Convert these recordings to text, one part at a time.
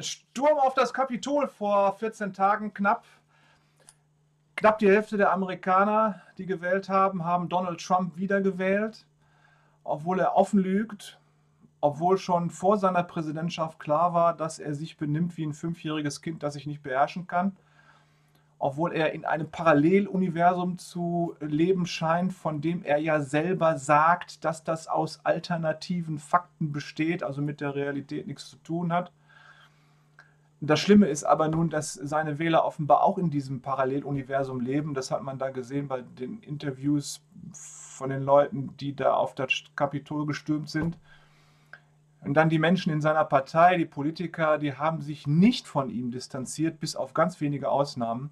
Sturm auf das Kapitol vor 14 Tagen knapp. Knapp die Hälfte der Amerikaner, die gewählt haben, haben Donald Trump wiedergewählt, obwohl er offen lügt, obwohl schon vor seiner Präsidentschaft klar war, dass er sich benimmt wie ein fünfjähriges Kind, das sich nicht beherrschen kann, obwohl er in einem Paralleluniversum zu leben scheint, von dem er ja selber sagt, dass das aus alternativen Fakten besteht, also mit der Realität nichts zu tun hat. Das Schlimme ist aber nun, dass seine Wähler offenbar auch in diesem Paralleluniversum leben. Das hat man da gesehen bei den Interviews von den Leuten, die da auf das Kapitol gestürmt sind. Und dann die Menschen in seiner Partei, die Politiker, die haben sich nicht von ihm distanziert, bis auf ganz wenige Ausnahmen.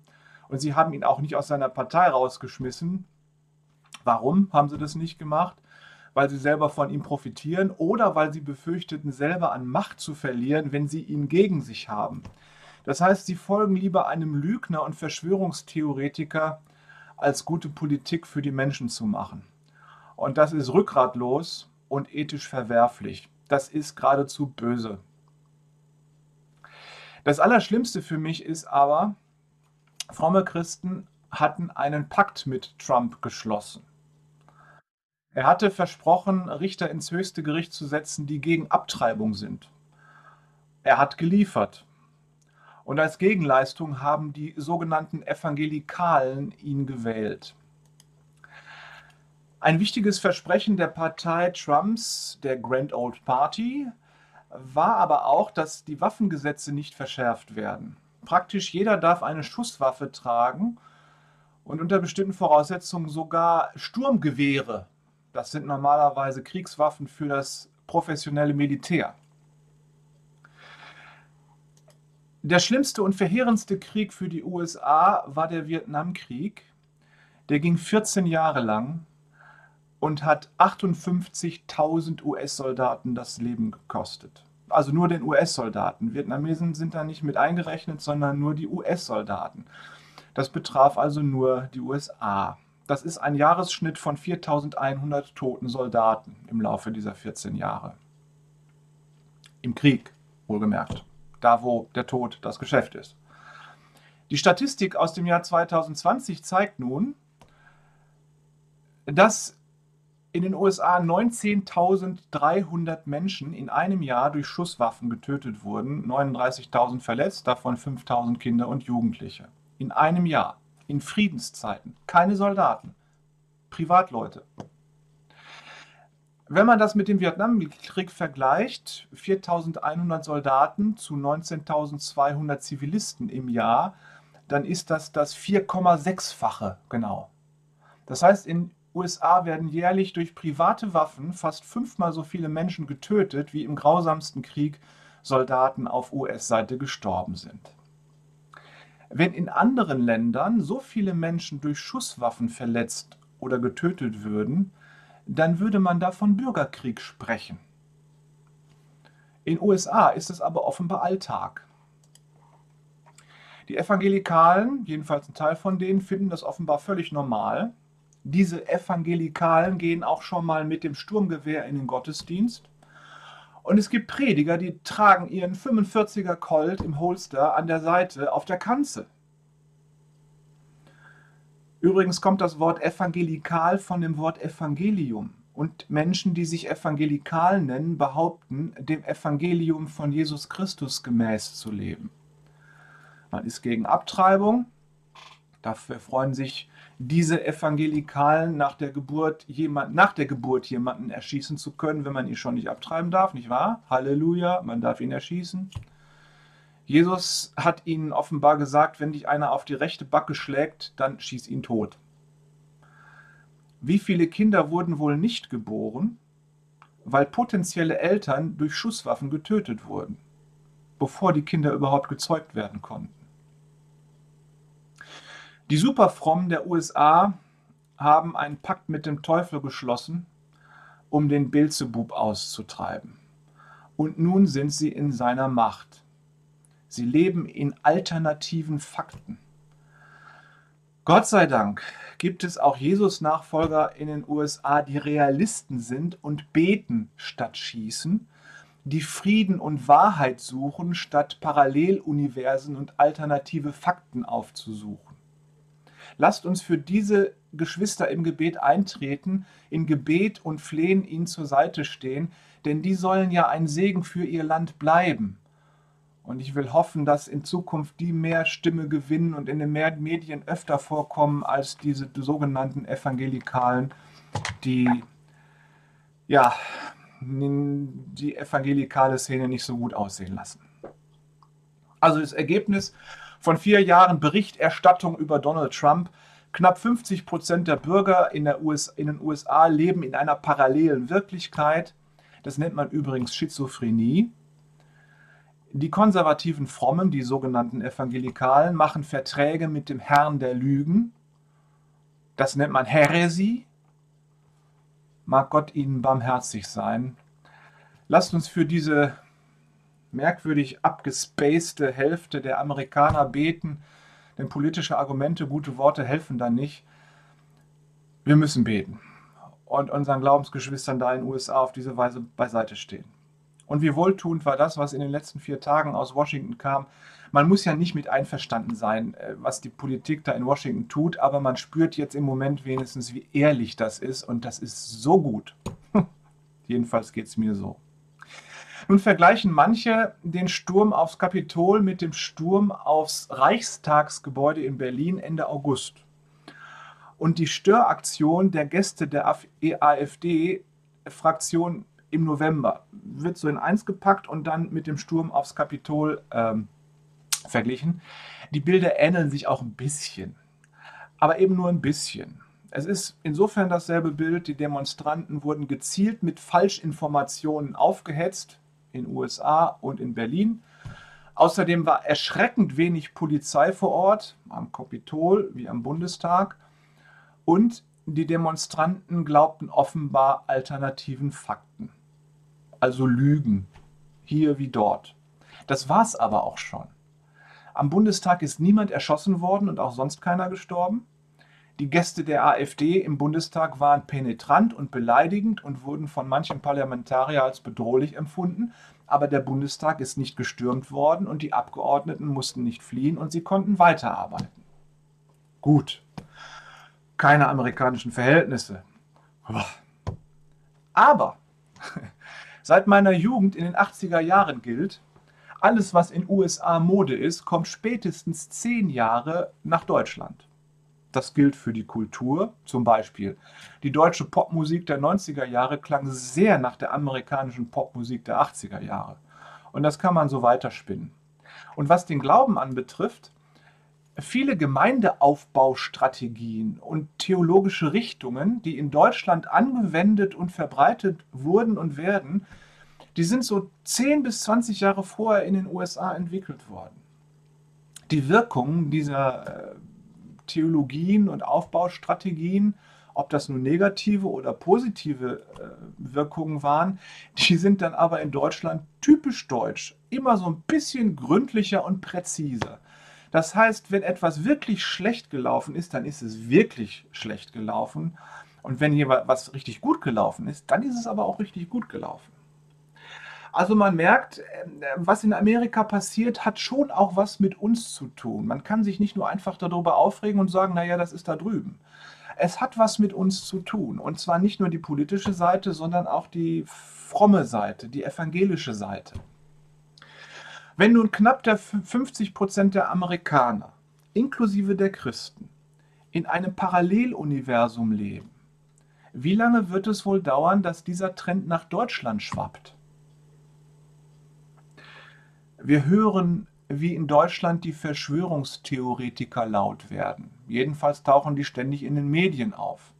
Und sie haben ihn auch nicht aus seiner Partei rausgeschmissen. Warum haben sie das nicht gemacht? Weil sie selber von ihm profitieren oder weil sie befürchteten, selber an Macht zu verlieren, wenn sie ihn gegen sich haben. Das heißt, sie folgen lieber einem Lügner und Verschwörungstheoretiker, als gute Politik für die Menschen zu machen. Und das ist rückgratlos und ethisch verwerflich. Das ist geradezu böse. Das Allerschlimmste für mich ist aber, fromme Christen hatten einen Pakt mit Trump geschlossen. Er hatte versprochen, Richter ins höchste Gericht zu setzen, die gegen Abtreibung sind. Er hat geliefert. Und als Gegenleistung haben die sogenannten Evangelikalen ihn gewählt. Ein wichtiges Versprechen der Partei Trumps, der Grand Old Party, war aber auch, dass die Waffengesetze nicht verschärft werden. Praktisch jeder darf eine Schusswaffe tragen und unter bestimmten Voraussetzungen sogar Sturmgewehre das sind normalerweise Kriegswaffen für das professionelle Militär. Der schlimmste und verheerendste Krieg für die USA war der Vietnamkrieg. Der ging 14 Jahre lang und hat 58.000 US-Soldaten das Leben gekostet. Also nur den US-Soldaten. Vietnamesen sind da nicht mit eingerechnet, sondern nur die US-Soldaten. Das betraf also nur die USA. Das ist ein Jahresschnitt von 4100 toten Soldaten im Laufe dieser 14 Jahre. Im Krieg, wohlgemerkt. Da, wo der Tod das Geschäft ist. Die Statistik aus dem Jahr 2020 zeigt nun, dass in den USA 19.300 Menschen in einem Jahr durch Schusswaffen getötet wurden, 39.000 verletzt, davon 5.000 Kinder und Jugendliche. In einem Jahr in Friedenszeiten. Keine Soldaten, Privatleute. Wenn man das mit dem Vietnamkrieg vergleicht, 4100 Soldaten zu 19.200 Zivilisten im Jahr, dann ist das das 4,6-fache genau. Das heißt, in USA werden jährlich durch private Waffen fast fünfmal so viele Menschen getötet, wie im grausamsten Krieg Soldaten auf US-Seite gestorben sind. Wenn in anderen Ländern so viele Menschen durch Schusswaffen verletzt oder getötet würden, dann würde man da von Bürgerkrieg sprechen. In USA ist es aber offenbar Alltag. Die Evangelikalen, jedenfalls ein Teil von denen, finden das offenbar völlig normal. Diese Evangelikalen gehen auch schon mal mit dem Sturmgewehr in den Gottesdienst. Und es gibt Prediger, die tragen ihren 45er Colt im Holster an der Seite auf der Kanzel. Übrigens kommt das Wort evangelikal von dem Wort Evangelium. Und Menschen, die sich evangelikal nennen, behaupten, dem Evangelium von Jesus Christus gemäß zu leben. Man ist gegen Abtreibung. Dafür freuen sich diese Evangelikalen nach der Geburt jemand, nach der Geburt jemanden erschießen zu können, wenn man ihn schon nicht abtreiben darf, nicht wahr? Halleluja, man darf ihn erschießen. Jesus hat ihnen offenbar gesagt, wenn dich einer auf die rechte Backe schlägt, dann schieß ihn tot. Wie viele Kinder wurden wohl nicht geboren, weil potenzielle Eltern durch Schusswaffen getötet wurden, bevor die Kinder überhaupt gezeugt werden konnten? Die Superfrommen der USA haben einen Pakt mit dem Teufel geschlossen, um den Beelzebub auszutreiben. Und nun sind sie in seiner Macht. Sie leben in alternativen Fakten. Gott sei Dank gibt es auch Jesus-Nachfolger in den USA, die Realisten sind und beten statt schießen, die Frieden und Wahrheit suchen, statt Paralleluniversen und alternative Fakten aufzusuchen. Lasst uns für diese Geschwister im Gebet eintreten, in Gebet und Flehen ihnen zur Seite stehen, denn die sollen ja ein Segen für ihr Land bleiben. Und ich will hoffen, dass in Zukunft die mehr Stimme gewinnen und in den Medien öfter vorkommen als diese sogenannten Evangelikalen, die ja die evangelikale Szene nicht so gut aussehen lassen. Also das Ergebnis von vier Jahren Berichterstattung über Donald Trump. Knapp 50 Prozent der Bürger in, der US, in den USA leben in einer parallelen Wirklichkeit. Das nennt man übrigens Schizophrenie. Die konservativen Frommen, die sogenannten Evangelikalen, machen Verträge mit dem Herrn der Lügen. Das nennt man Häresie. Mag Gott ihnen barmherzig sein. Lasst uns für diese merkwürdig abgespacede Hälfte der Amerikaner beten, denn politische Argumente, gute Worte helfen dann nicht. Wir müssen beten und unseren Glaubensgeschwistern da in den USA auf diese Weise beiseite stehen. Und wie wohltuend war das, was in den letzten vier Tagen aus Washington kam. Man muss ja nicht mit einverstanden sein, äh, was die Politik da in Washington tut, aber man spürt jetzt im Moment wenigstens, wie ehrlich das ist und das ist so gut. Jedenfalls geht es mir so. Nun vergleichen manche den Sturm aufs Kapitol mit dem Sturm aufs Reichstagsgebäude in Berlin Ende August. Und die Störaktion der Gäste der AfD-Fraktion im November wird so in eins gepackt und dann mit dem Sturm aufs Kapitol ähm, verglichen. Die Bilder ähneln sich auch ein bisschen, aber eben nur ein bisschen. Es ist insofern dasselbe Bild. Die Demonstranten wurden gezielt mit Falschinformationen aufgehetzt in USA und in Berlin. Außerdem war erschreckend wenig Polizei vor Ort, am Kapitol wie am Bundestag. Und die Demonstranten glaubten offenbar alternativen Fakten. Also Lügen, hier wie dort. Das war es aber auch schon. Am Bundestag ist niemand erschossen worden und auch sonst keiner gestorben. Die Gäste der AfD im Bundestag waren penetrant und beleidigend und wurden von manchen Parlamentariern als bedrohlich empfunden. Aber der Bundestag ist nicht gestürmt worden und die Abgeordneten mussten nicht fliehen und sie konnten weiterarbeiten. Gut. Keine amerikanischen Verhältnisse. Aber seit meiner Jugend in den 80er Jahren gilt, alles, was in USA Mode ist, kommt spätestens zehn Jahre nach Deutschland. Das gilt für die Kultur. Zum Beispiel die deutsche Popmusik der 90er Jahre klang sehr nach der amerikanischen Popmusik der 80er Jahre. Und das kann man so weiterspinnen. Und was den Glauben anbetrifft, viele Gemeindeaufbaustrategien und theologische Richtungen, die in Deutschland angewendet und verbreitet wurden und werden, die sind so 10 bis 20 Jahre vorher in den USA entwickelt worden. Die Wirkung dieser äh, Theologien und Aufbaustrategien, ob das nun negative oder positive äh, Wirkungen waren, die sind dann aber in Deutschland typisch deutsch, immer so ein bisschen gründlicher und präziser. Das heißt, wenn etwas wirklich schlecht gelaufen ist, dann ist es wirklich schlecht gelaufen. Und wenn hier was richtig gut gelaufen ist, dann ist es aber auch richtig gut gelaufen. Also man merkt, ähm, was in Amerika passiert, hat schon auch was mit uns zu tun. Man kann sich nicht nur einfach darüber aufregen und sagen, naja, das ist da drüben. Es hat was mit uns zu tun. Und zwar nicht nur die politische Seite, sondern auch die fromme Seite, die evangelische Seite. Wenn nun knapp der 50 Prozent der Amerikaner, inklusive der Christen, in einem Paralleluniversum leben, wie lange wird es wohl dauern, dass dieser Trend nach Deutschland schwappt? Wir hören, wie in Deutschland die Verschwörungstheoretiker laut werden. Jedenfalls tauchen die ständig in den Medien auf.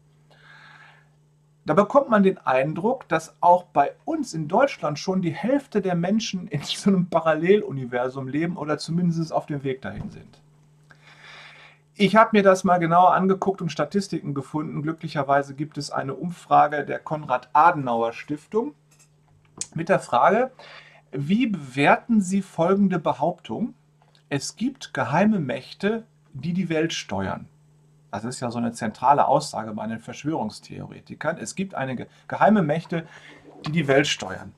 Da bekommt man den Eindruck, dass auch bei uns in Deutschland schon die Hälfte der Menschen in so einem Paralleluniversum leben oder zumindest auf dem Weg dahin sind. Ich habe mir das mal genauer angeguckt und Statistiken gefunden. Glücklicherweise gibt es eine Umfrage der Konrad-Adenauer-Stiftung mit der Frage, wie bewerten Sie folgende Behauptung? Es gibt geheime Mächte, die die Welt steuern. Das ist ja so eine zentrale Aussage bei den Verschwörungstheoretikern. Es gibt einige geheime Mächte, die die Welt steuern.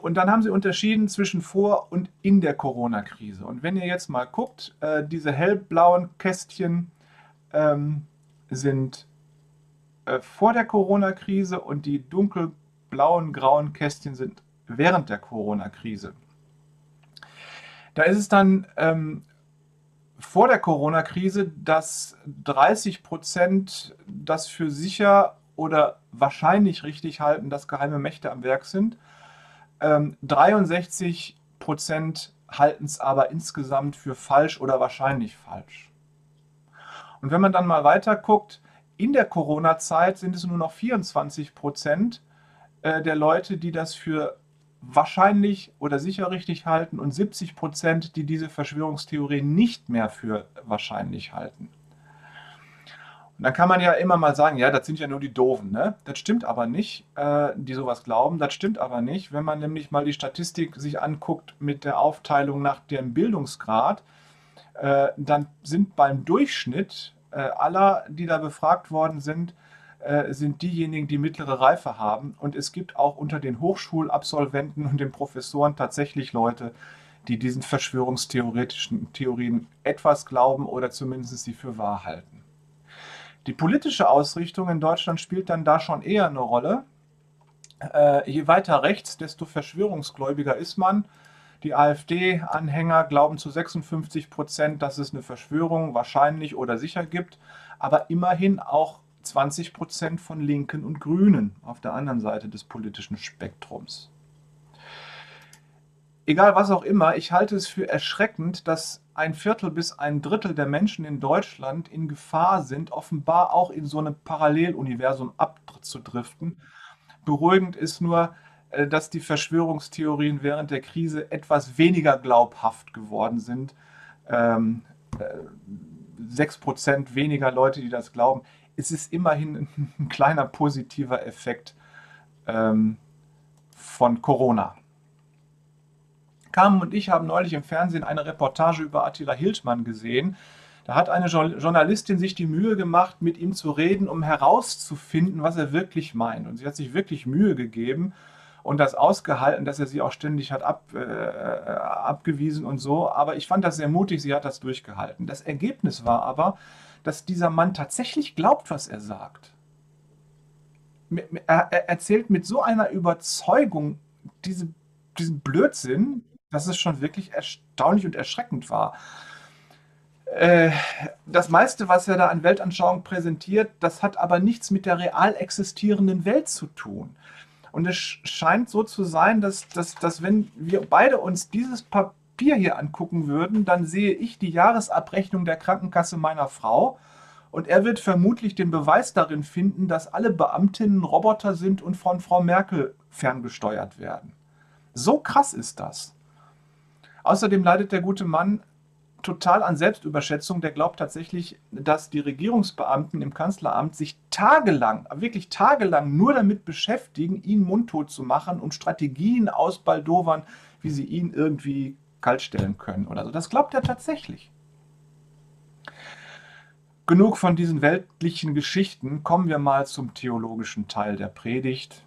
und dann haben sie unterschieden zwischen vor und in der Corona-Krise. Und wenn ihr jetzt mal guckt, äh, diese hellblauen Kästchen ähm, sind äh, vor der Corona-Krise und die dunkelblauen, grauen Kästchen sind während der Corona-Krise. Da ist es dann ähm, vor der Corona-Krise, dass 30 Prozent das für sicher oder wahrscheinlich richtig halten, dass geheime Mächte am Werk sind. Ähm, 63 Prozent halten es aber insgesamt für falsch oder wahrscheinlich falsch. Und wenn man dann mal weiter guckt, in der Corona-Zeit sind es nur noch 24 Prozent äh, der Leute, die das für wahrscheinlich oder sicher richtig halten und 70 Prozent, die diese Verschwörungstheorie nicht mehr für wahrscheinlich halten. Und dann kann man ja immer mal sagen, ja, das sind ja nur die Doofen. Ne? Das stimmt aber nicht, äh, die sowas glauben. Das stimmt aber nicht, wenn man nämlich mal die Statistik sich anguckt mit der Aufteilung nach dem Bildungsgrad, äh, dann sind beim Durchschnitt äh, aller, die da befragt worden sind, sind diejenigen, die mittlere Reife haben. Und es gibt auch unter den Hochschulabsolventen und den Professoren tatsächlich Leute, die diesen verschwörungstheoretischen Theorien etwas glauben oder zumindest sie für wahr halten. Die politische Ausrichtung in Deutschland spielt dann da schon eher eine Rolle. Äh, je weiter rechts, desto verschwörungsgläubiger ist man. Die AfD-Anhänger glauben zu 56 Prozent, dass es eine Verschwörung wahrscheinlich oder sicher gibt, aber immerhin auch 20 Prozent von Linken und Grünen auf der anderen Seite des politischen Spektrums. Egal was auch immer, ich halte es für erschreckend, dass ein Viertel bis ein Drittel der Menschen in Deutschland in Gefahr sind, offenbar auch in so einem Paralleluniversum abzudriften. Beruhigend ist nur, äh, dass die Verschwörungstheorien während der Krise etwas weniger glaubhaft geworden sind. Ähm, äh, 6% weniger Leute, die das glauben es ist immerhin ein kleiner positiver Effekt ähm, von Corona. Carmen und ich haben neulich im Fernsehen eine Reportage über Attila Hildmann gesehen. Da hat eine Journalistin sich die Mühe gemacht, mit ihm zu reden, um herauszufinden, was er wirklich meint. Und sie hat sich wirklich Mühe gegeben und das ausgehalten, dass er sie auch ständig hat ab, äh, abgewiesen und so. Aber ich fand das sehr mutig, sie hat das durchgehalten. Das Ergebnis war aber, dass dieser Mann tatsächlich glaubt, was er sagt. Er erzählt mit so einer Überzeugung diese, diesen Blödsinn, dass es schon wirklich erstaunlich und erschreckend war. Äh, das meiste, was er da an Weltanschauung präsentiert, das hat aber nichts mit der real existierenden Welt zu tun. Und es scheint so zu sein, dass, dass, dass wenn wir beide uns dieses Papier Papier hier angucken würden, dann sehe ich die Jahresabrechnung der Krankenkasse meiner Frau und er wird vermutlich den Beweis darin finden, dass alle Beamtinnen Roboter sind und von Frau Merkel ferngesteuert werden. So krass ist das. Außerdem leidet der gute Mann total an Selbstüberschätzung. Der glaubt tatsächlich, dass die Regierungsbeamten im Kanzleramt sich tagelang, wirklich tagelang nur damit beschäftigen, ihn mundtot zu machen und Strategien ausbaldowern, wie sie ihn irgendwie kaltstellen können oder so. Das glaubt er tatsächlich. Genug von diesen weltlichen Geschichten, kommen wir mal zum theologischen Teil der Predigt.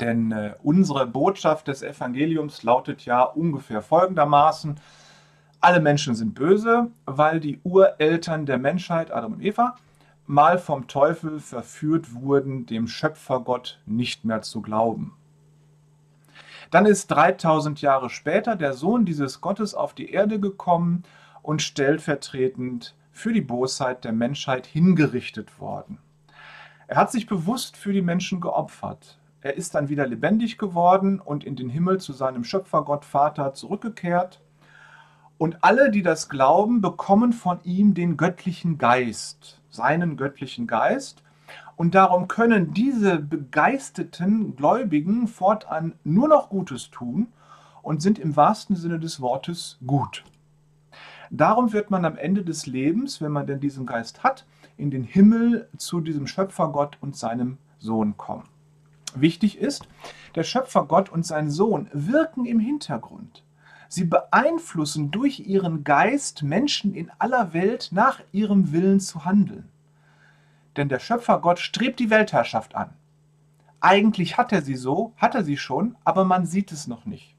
Denn äh, unsere Botschaft des Evangeliums lautet ja ungefähr folgendermaßen, alle Menschen sind böse, weil die Ureltern der Menschheit, Adam und Eva, mal vom Teufel verführt wurden, dem Schöpfergott nicht mehr zu glauben. Dann ist 3000 Jahre später der Sohn dieses Gottes auf die Erde gekommen und stellvertretend für die Bosheit der Menschheit hingerichtet worden. Er hat sich bewusst für die Menschen geopfert. Er ist dann wieder lebendig geworden und in den Himmel zu seinem Schöpfergott Vater zurückgekehrt. Und alle, die das glauben, bekommen von ihm den göttlichen Geist, seinen göttlichen Geist. Und darum können diese begeisterten Gläubigen fortan nur noch Gutes tun und sind im wahrsten Sinne des Wortes gut. Darum wird man am Ende des Lebens, wenn man denn diesen Geist hat, in den Himmel zu diesem Schöpfergott und seinem Sohn kommen. Wichtig ist, der Schöpfergott und sein Sohn wirken im Hintergrund. Sie beeinflussen durch ihren Geist Menschen in aller Welt nach ihrem Willen zu handeln denn der Schöpfergott strebt die Weltherrschaft an. Eigentlich hat er sie so, hat er sie schon, aber man sieht es noch nicht.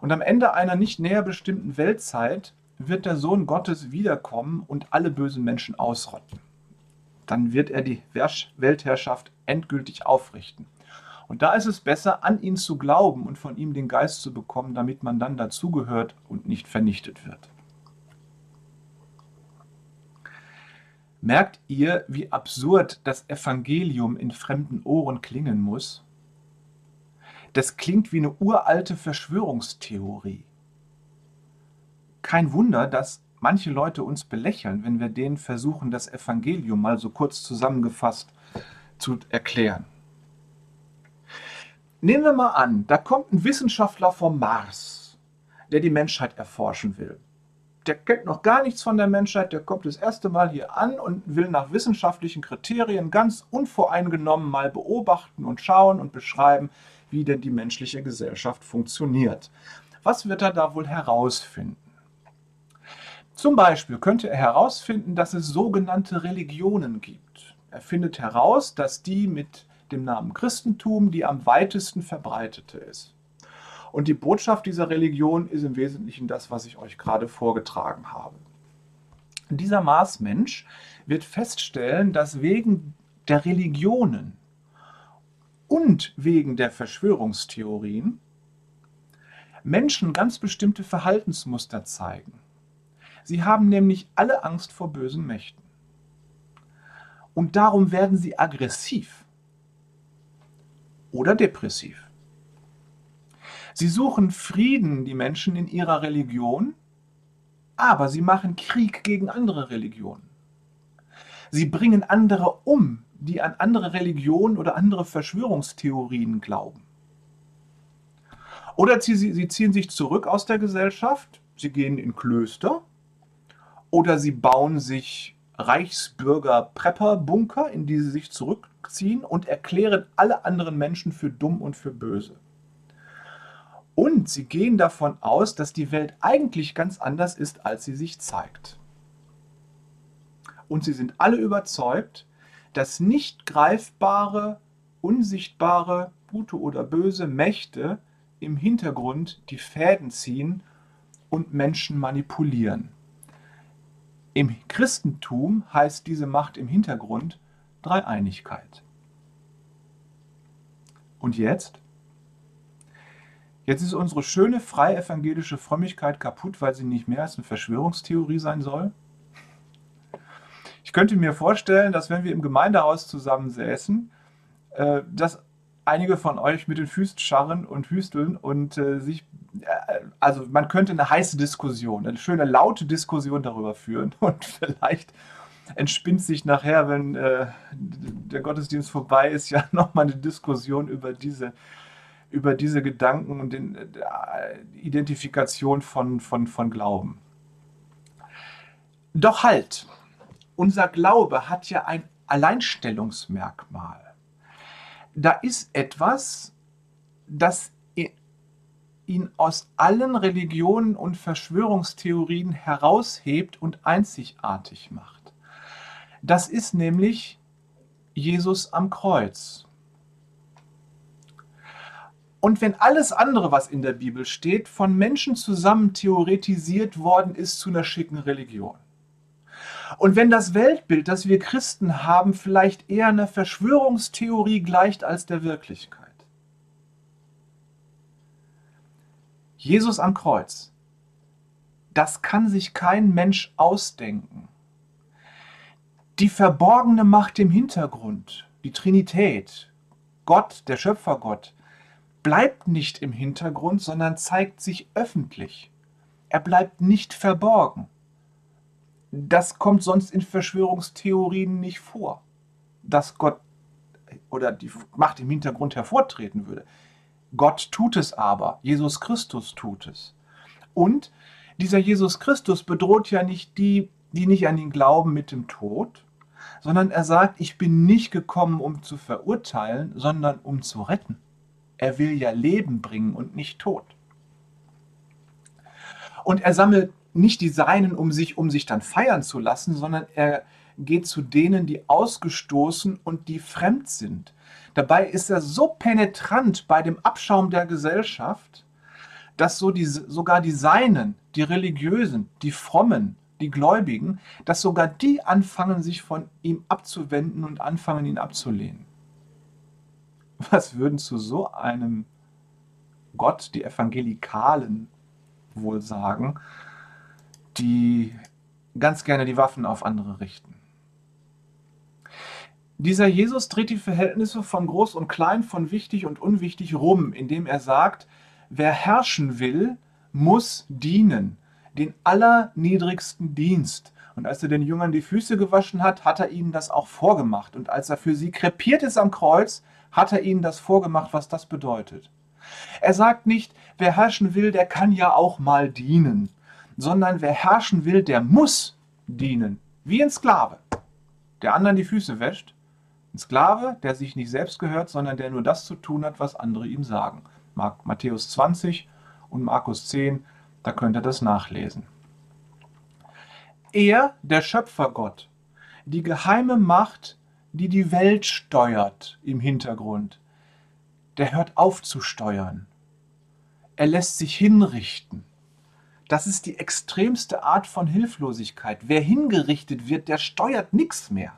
Und am Ende einer nicht näher bestimmten Weltzeit wird der Sohn Gottes wiederkommen und alle bösen Menschen ausrotten. Dann wird er die Weltherrschaft endgültig aufrichten. Und da ist es besser, an ihn zu glauben und von ihm den Geist zu bekommen, damit man dann dazugehört und nicht vernichtet wird. Merkt ihr, wie absurd das Evangelium in fremden Ohren klingen muss? Das klingt wie eine uralte Verschwörungstheorie. Kein Wunder, dass manche Leute uns belächeln, wenn wir denen versuchen, das Evangelium mal so kurz zusammengefasst zu erklären. Nehmen wir mal an, da kommt ein Wissenschaftler vom Mars, der die Menschheit erforschen will der kennt noch gar nichts von der Menschheit, der kommt das erste Mal hier an und will nach wissenschaftlichen Kriterien ganz unvoreingenommen mal beobachten und schauen und beschreiben, wie denn die menschliche Gesellschaft funktioniert. Was wird er da wohl herausfinden? Zum Beispiel könnte er herausfinden, dass es sogenannte Religionen gibt. Er findet heraus, dass die mit dem Namen Christentum die am weitesten verbreitete ist. Und die Botschaft dieser Religion ist im Wesentlichen das, was ich euch gerade vorgetragen habe. Dieser Marsmensch wird feststellen, dass wegen der Religionen und wegen der Verschwörungstheorien Menschen ganz bestimmte Verhaltensmuster zeigen. Sie haben nämlich alle Angst vor bösen Mächten. Und darum werden sie aggressiv oder depressiv. Sie suchen Frieden, die Menschen, in ihrer Religion, aber sie machen Krieg gegen andere Religionen. Sie bringen andere um, die an andere Religionen oder andere Verschwörungstheorien glauben. Oder sie, ziehen sich zurück aus der Gesellschaft, sie gehen in Klöster, oder sie bauen sich Reichsbürger-Prepper-Bunker, in die sie sich zurückziehen und erklären alle anderen Menschen für dumm und für böse. Und sie gehen davon aus, dass die Welt eigentlich ganz anders ist, als sie sich zeigt. Und sie sind alle überzeugt, dass nicht greifbare, unsichtbare, gute oder böse Mächte im Hintergrund die Fäden ziehen und Menschen manipulieren. Im Christentum heißt diese Macht im Hintergrund Dreieinigkeit. Und jetzt? Jetzt ist unsere schöne freie evangelische Frömmigkeit kaputt, weil sie nicht mehr als eine Verschwörungstheorie sein soll. Ich könnte mir vorstellen, dass wenn wir im Gemeindehaus zusammensäßen, äh, dass einige von euch mit den Füßen scharren und hüsteln und äh, sich, also man könnte eine heiße Diskussion, eine schöne laute Diskussion darüber führen und vielleicht entspinnt sich nachher, wenn der Gottesdienst vorbei ist, ja nochmal eine Diskussion über diese über diese Gedanken und die äh, Identifikation von, von, von Glauben. Doch halt, unser Glaube hat ja ein Alleinstellungsmerkmal. Da ist etwas, das ihn aus allen Religionen und Verschwörungstheorien heraushebt und einzigartig macht. Das ist nämlich Jesus am Kreuz. Und wenn alles andere, was in der Bibel steht, von Menschen zusammen theoretisiert worden ist zu einer schicken Religion. Und wenn das Weltbild, das wir Christen haben, vielleicht eher einer Verschwörungstheorie gleicht als der Wirklichkeit. Jesus am Kreuz, das kann sich kein Mensch ausdenken. Die verborgene Macht im Hintergrund, die Trinität, Gott, der Schöpfergott, bleibt nicht im Hintergrund, sondern zeigt sich öffentlich. Er bleibt nicht verborgen. Das kommt sonst in Verschwörungstheorien nicht vor, dass Gott oder die Macht im Hintergrund hervortreten würde. Gott tut es aber, Jesus Christus tut es. Und dieser Jesus Christus bedroht ja nicht die, die nicht an ihn glauben mit dem Tod, sondern er sagt, ich bin nicht gekommen, um zu verurteilen, sondern um zu retten. Er will ja Leben bringen und nicht Tod. Und er sammelt nicht die Seinen, um sich, um sich dann feiern zu lassen, sondern er geht zu denen, die ausgestoßen und die fremd sind. Dabei ist er so penetrant bei dem Abschaum der Gesellschaft, dass so die, sogar die Seinen, die Religiösen, die Frommen, die Gläubigen, dass sogar die anfangen, sich von ihm abzuwenden und anfangen, ihn abzulehnen. Was würden zu so einem Gott die Evangelikalen wohl sagen, die ganz gerne die Waffen auf andere richten? Dieser Jesus dreht die Verhältnisse von groß und klein, von wichtig und unwichtig rum, indem er sagt, wer herrschen will, muss dienen, den allerniedrigsten Dienst. Und als er den Jüngern die Füße gewaschen hat, hat er ihnen das auch vorgemacht. Und als er für sie krepiert ist am Kreuz, hat er ihnen das vorgemacht, was das bedeutet. Er sagt nicht, wer herrschen will, der kann ja auch mal dienen, sondern wer herrschen will, der muss dienen, wie ein Sklave, der anderen die Füße wäscht. Sklave, der sich nicht selbst gehört, sondern der nur das zu tun hat, was andere ihm sagen. Matthäus 20 und Markus 10, da könnt ihr das nachlesen. Er, der Schöpfergott, die geheime Macht, die die Welt steuert im Hintergrund, der hört auf zu steuern. Er lässt sich hinrichten. Das ist die extremste Art von Hilflosigkeit. Wer hingerichtet wird, der steuert nichts mehr.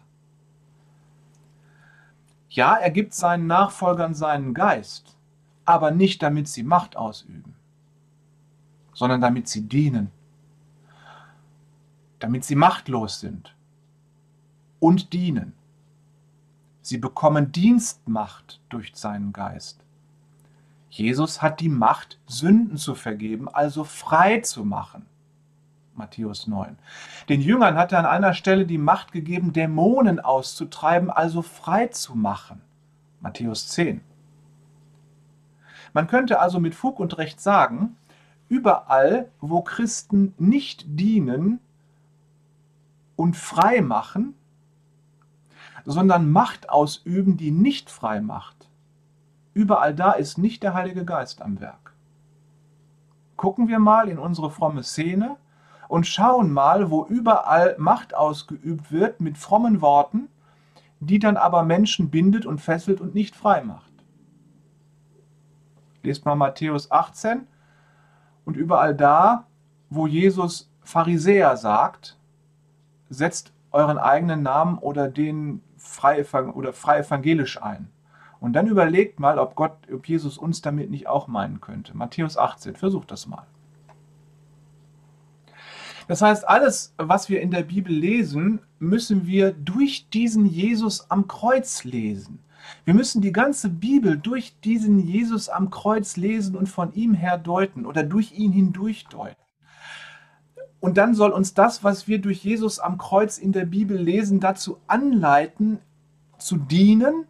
Ja, er gibt seinen Nachfolgern seinen Geist, aber nicht damit sie Macht ausüben, sondern damit sie dienen, damit sie machtlos sind und dienen. Sie bekommen Dienstmacht durch seinen Geist. Jesus hat die Macht, Sünden zu vergeben, also frei zu machen. Matthäus 9. Den Jüngern hat er an einer Stelle die Macht gegeben, Dämonen auszutreiben, also frei zu machen. Matthäus 10. Man könnte also mit Fug und Recht sagen, überall, wo Christen nicht dienen und frei machen, sondern Macht ausüben, die nicht frei macht, überall da ist nicht der Heilige Geist am Werk. Gucken wir mal in unsere fromme Szene und schauen mal, wo überall Macht ausgeübt wird mit frommen Worten, die dann aber Menschen bindet und fesselt und nicht frei macht. Lest mal Matthäus 18 und überall da, wo Jesus Pharisäer sagt, setzt euren eigenen Namen oder den frei, oder frei evangelisch ein. Und dann überlegt mal, ob Gott, ob Jesus uns damit nicht auch meinen könnte. Matthäus 18, versucht das mal. Das heißt, alles, was wir in der Bibel lesen, müssen wir durch diesen Jesus am Kreuz lesen. Wir müssen die ganze Bibel durch diesen Jesus am Kreuz lesen und von ihm her deuten oder durch ihn hindurch deuten. Und dann soll uns das, was wir durch Jesus am Kreuz in der Bibel lesen, dazu anleiten, zu dienen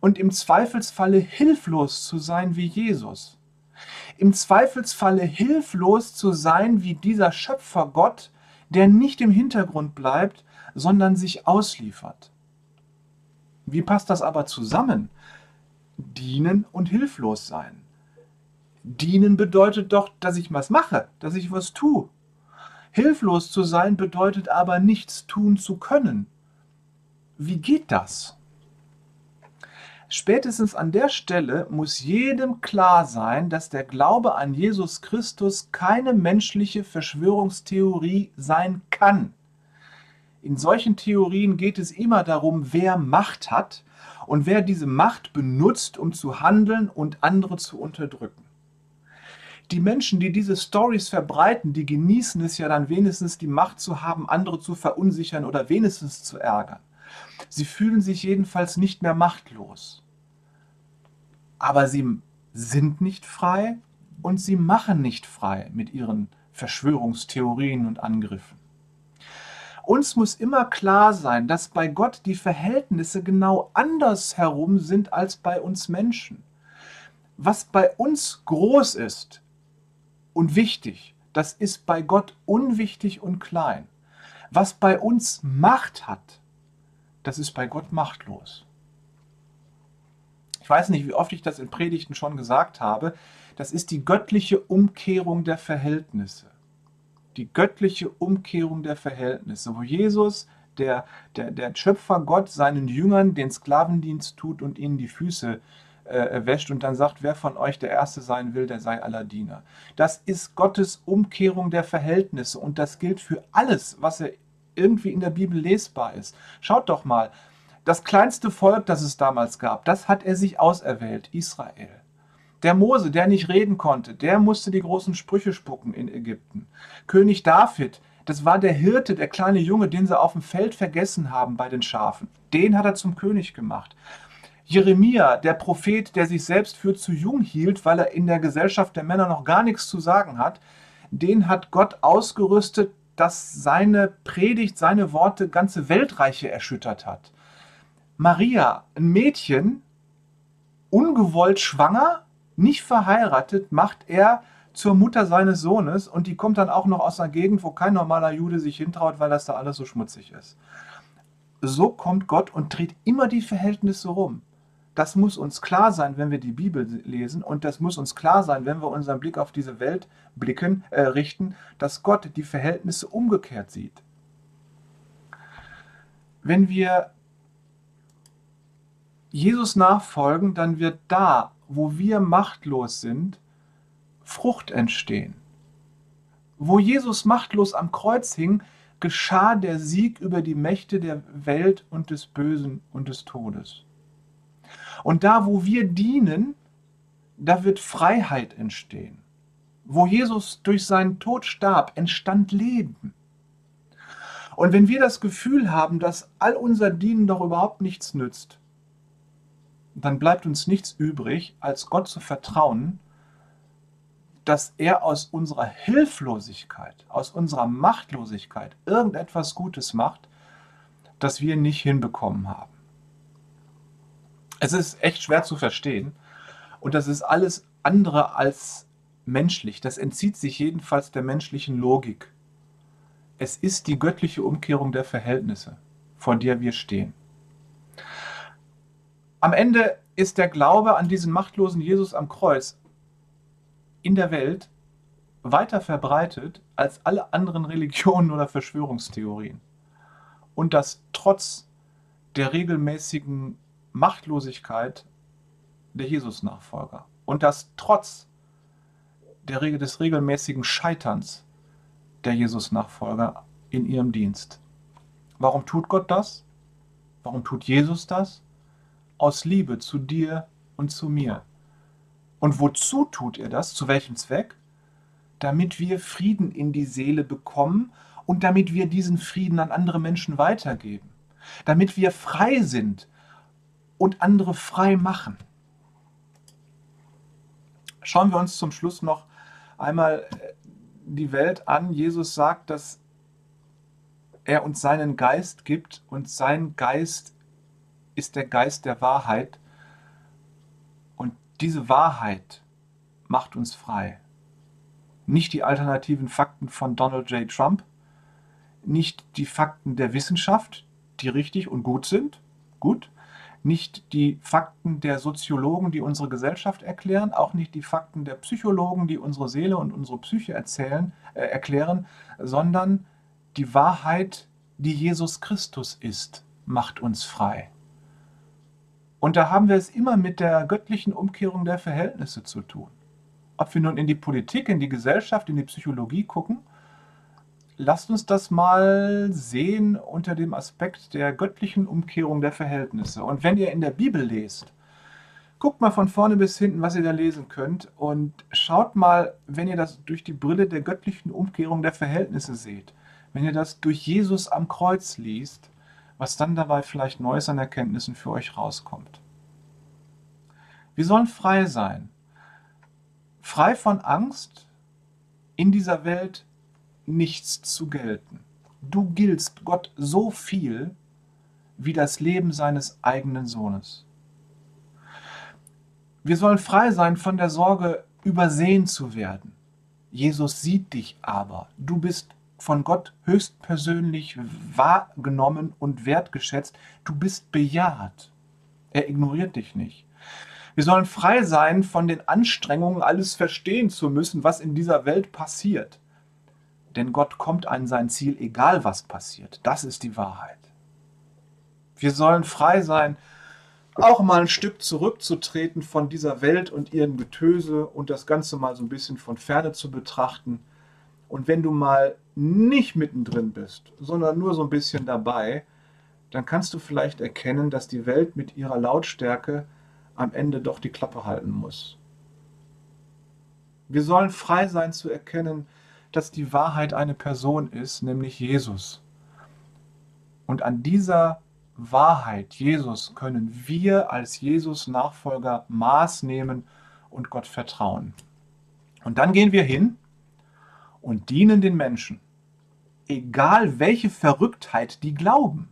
und im Zweifelsfalle hilflos zu sein wie Jesus. Im Zweifelsfalle hilflos zu sein wie dieser Schöpfergott, der nicht im Hintergrund bleibt, sondern sich ausliefert. Wie passt das aber zusammen? Dienen und hilflos sein. Dienen bedeutet doch, dass ich was mache, dass ich was tue. Hilflos zu sein bedeutet aber nichts tun zu können. Wie geht das? Spätestens an der Stelle muss jedem klar sein, dass der Glaube an Jesus Christus keine menschliche Verschwörungstheorie sein kann. In solchen Theorien geht es immer darum, wer Macht hat und wer diese Macht benutzt, um zu handeln und andere zu unterdrücken. Die Menschen, die diese Stories verbreiten, die genießen es ja dann wenigstens die Macht zu haben, andere zu verunsichern oder wenigstens zu ärgern. Sie fühlen sich jedenfalls nicht mehr machtlos. Aber sie sind nicht frei und sie machen nicht frei mit ihren Verschwörungstheorien und Angriffen. Uns muss immer klar sein, dass bei Gott die Verhältnisse genau andersherum sind als bei uns Menschen. Was bei uns groß ist und wichtig, das ist bei Gott unwichtig und klein. Was bei uns Macht hat, das ist bei Gott machtlos. Ich weiß nicht, wie oft ich das in Predigten schon gesagt habe. Das ist die göttliche Umkehrung der Verhältnisse die göttliche Umkehrung der Verhältnisse, wo Jesus der, der, der Schöpfergott seinen Jüngern den Sklavendienst tut und ihnen die Füße äh, wäscht und dann sagt, wer von euch der Erste sein will, der sei aller Diener. Das ist Gottes Umkehrung der Verhältnisse und das gilt für alles, was er irgendwie in der Bibel lesbar ist. Schaut doch mal, das kleinste Volk, das es damals gab, das hat er sich auserwählt, Israel. Der Mose, der nicht reden konnte, der musste die großen Sprüche spucken in Ägypten. König David, das war der Hirte, der kleine Junge, den sie auf dem Feld vergessen haben bei den Schafen. Den hat er zum König gemacht. Jeremia, der Prophet, der sich selbst für zu jung hielt, weil er in der Gesellschaft der Männer noch gar nichts zu sagen hat, den hat Gott ausgerüstet, dass seine Predigt, seine Worte ganze Weltreiche erschüttert hat. Maria, ein Mädchen, ungewollt schwanger, nicht verheiratet, macht er zur Mutter seines Sohnes und die kommt dann auch noch aus einer Gegend, wo kein normaler Jude sich hintraut, weil das da alles so schmutzig ist. So kommt Gott und dreht immer die Verhältnisse rum. Das muss uns klar sein, wenn wir die Bibel lesen und das muss uns klar sein, wenn wir unseren Blick auf diese Welt blicken, äh, richten, dass Gott die Verhältnisse umgekehrt sieht. Wenn wir Jesus nachfolgen, dann wird da, wo wir machtlos sind, Frucht entstehen. Wo Jesus machtlos am Kreuz hing, geschah der Sieg über die Mächte der Welt und des Bösen und des Todes. Und da, wo wir dienen, da wird Freiheit entstehen. Wo Jesus durch seinen Tod starb, entstand Leben. Und wenn wir das Gefühl haben, dass all unser Dienen doch überhaupt nichts nützt, dann bleibt uns nichts übrig, als Gott zu vertrauen, dass er aus unserer Hilflosigkeit, aus unserer Machtlosigkeit irgendetwas Gutes macht, das wir nicht hinbekommen haben. Es ist echt schwer zu verstehen und das ist alles andere als menschlich. Das entzieht sich jedenfalls der menschlichen Logik. Es ist die göttliche Umkehrung der Verhältnisse, vor der wir stehen. Am Ende ist der Glaube an diesen machtlosen Jesus am Kreuz in der Welt weiter verbreitet als alle anderen Religionen oder Verschwörungstheorien. Und das trotz der regelmäßigen Machtlosigkeit der Jesus-Nachfolger. Und das trotz der Regel des regelmäßigen Scheiterns der Jesus-Nachfolger in ihrem Dienst. Warum tut Gott das? Warum tut Jesus das? Aus Liebe zu dir und zu mir. Und wozu tut er das? Zu welchem Zweck? Damit wir Frieden in die Seele bekommen und damit wir diesen Frieden an andere Menschen weitergeben. Damit wir frei sind und andere frei machen. Schauen wir uns zum Schluss noch einmal äh, die Welt an. Jesus sagt, dass er uns seinen Geist gibt und sein Geist ist der Geist der Wahrheit. Und diese Wahrheit macht uns frei. Nicht die alternativen Fakten von Donald J. Trump, nicht die Fakten der Wissenschaft, die richtig und gut sind, gut, nicht die Fakten der Soziologen, die unsere Gesellschaft erklären, auch nicht die Fakten der Psychologen, die unsere Seele und unsere Psyche erzählen, äh, erklären, sondern die Wahrheit, die Jesus Christus ist, macht uns frei. Und da haben wir es immer mit der göttlichen Umkehrung der Verhältnisse zu tun. Ob wir nun in die Politik, in die Gesellschaft, in die Psychologie gucken lasst uns das mal sehen unter dem Aspekt der göttlichen Umkehrung der Verhältnisse. Und wenn ihr in der Bibel lest, guckt mal von vorne bis hinten, was ihr da lesen könnt und schaut mal, wenn ihr das durch die Brille der göttlichen Umkehrung der Verhältnisse seht, wenn ihr das durch Jesus am Kreuz liest, was dann dabei vielleicht Neues an Erkenntnissen für euch rauskommt. Wir sollen frei sein. Frei von Angst, in dieser Welt nichts zu gelten. Du giltst Gott so viel wie das Leben seines eigenen Sohnes. Wir sollen frei sein von der Sorge, übersehen zu werden. Jesus sieht dich aber. Du bist von Gott höchstpersönlich wahrgenommen und wertgeschätzt. Du bist bejaht. Er ignoriert dich nicht. Wir sollen frei sein von den Anstrengungen, alles verstehen zu müssen, was in dieser Welt passiert. Denn Gott kommt an sein Ziel, egal was passiert. Das ist die Wahrheit. Wir sollen frei sein, auch mal ein Stück zurückzutreten von dieser Welt und ihrem Getöse und das Ganze mal so ein bisschen von ferne zu betrachten. Und wenn du mal nicht mittendrin bist, sondern nur so ein bisschen dabei, dann kannst du vielleicht erkennen, dass die Welt mit ihrer Lautstärke am Ende doch die Klappe halten muss. Wir sollen frei sein zu erkennen, dass die Wahrheit eine Person ist, nämlich Jesus. Und an dieser Wahrheit, Jesus, können wir als Jesus-Nachfolger Maß nehmen und Gott vertrauen. Und dann gehen wir hin und dienen den Menschen, egal welche Verrücktheit die glauben.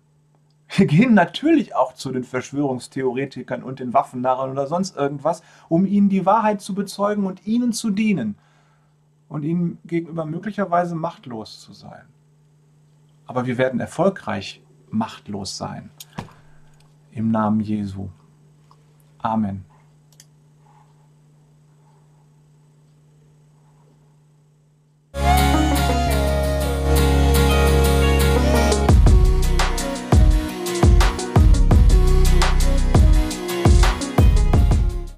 Wir gehen natürlich auch zu den Verschwörungstheoretikern und den Waffennarren oder sonst irgendwas, um ihnen die Wahrheit zu bezeugen und ihnen zu dienen und ihnen gegenüber möglicherweise machtlos zu sein. Aber wir werden erfolgreich machtlos sein. Im Namen Jesu. Amen.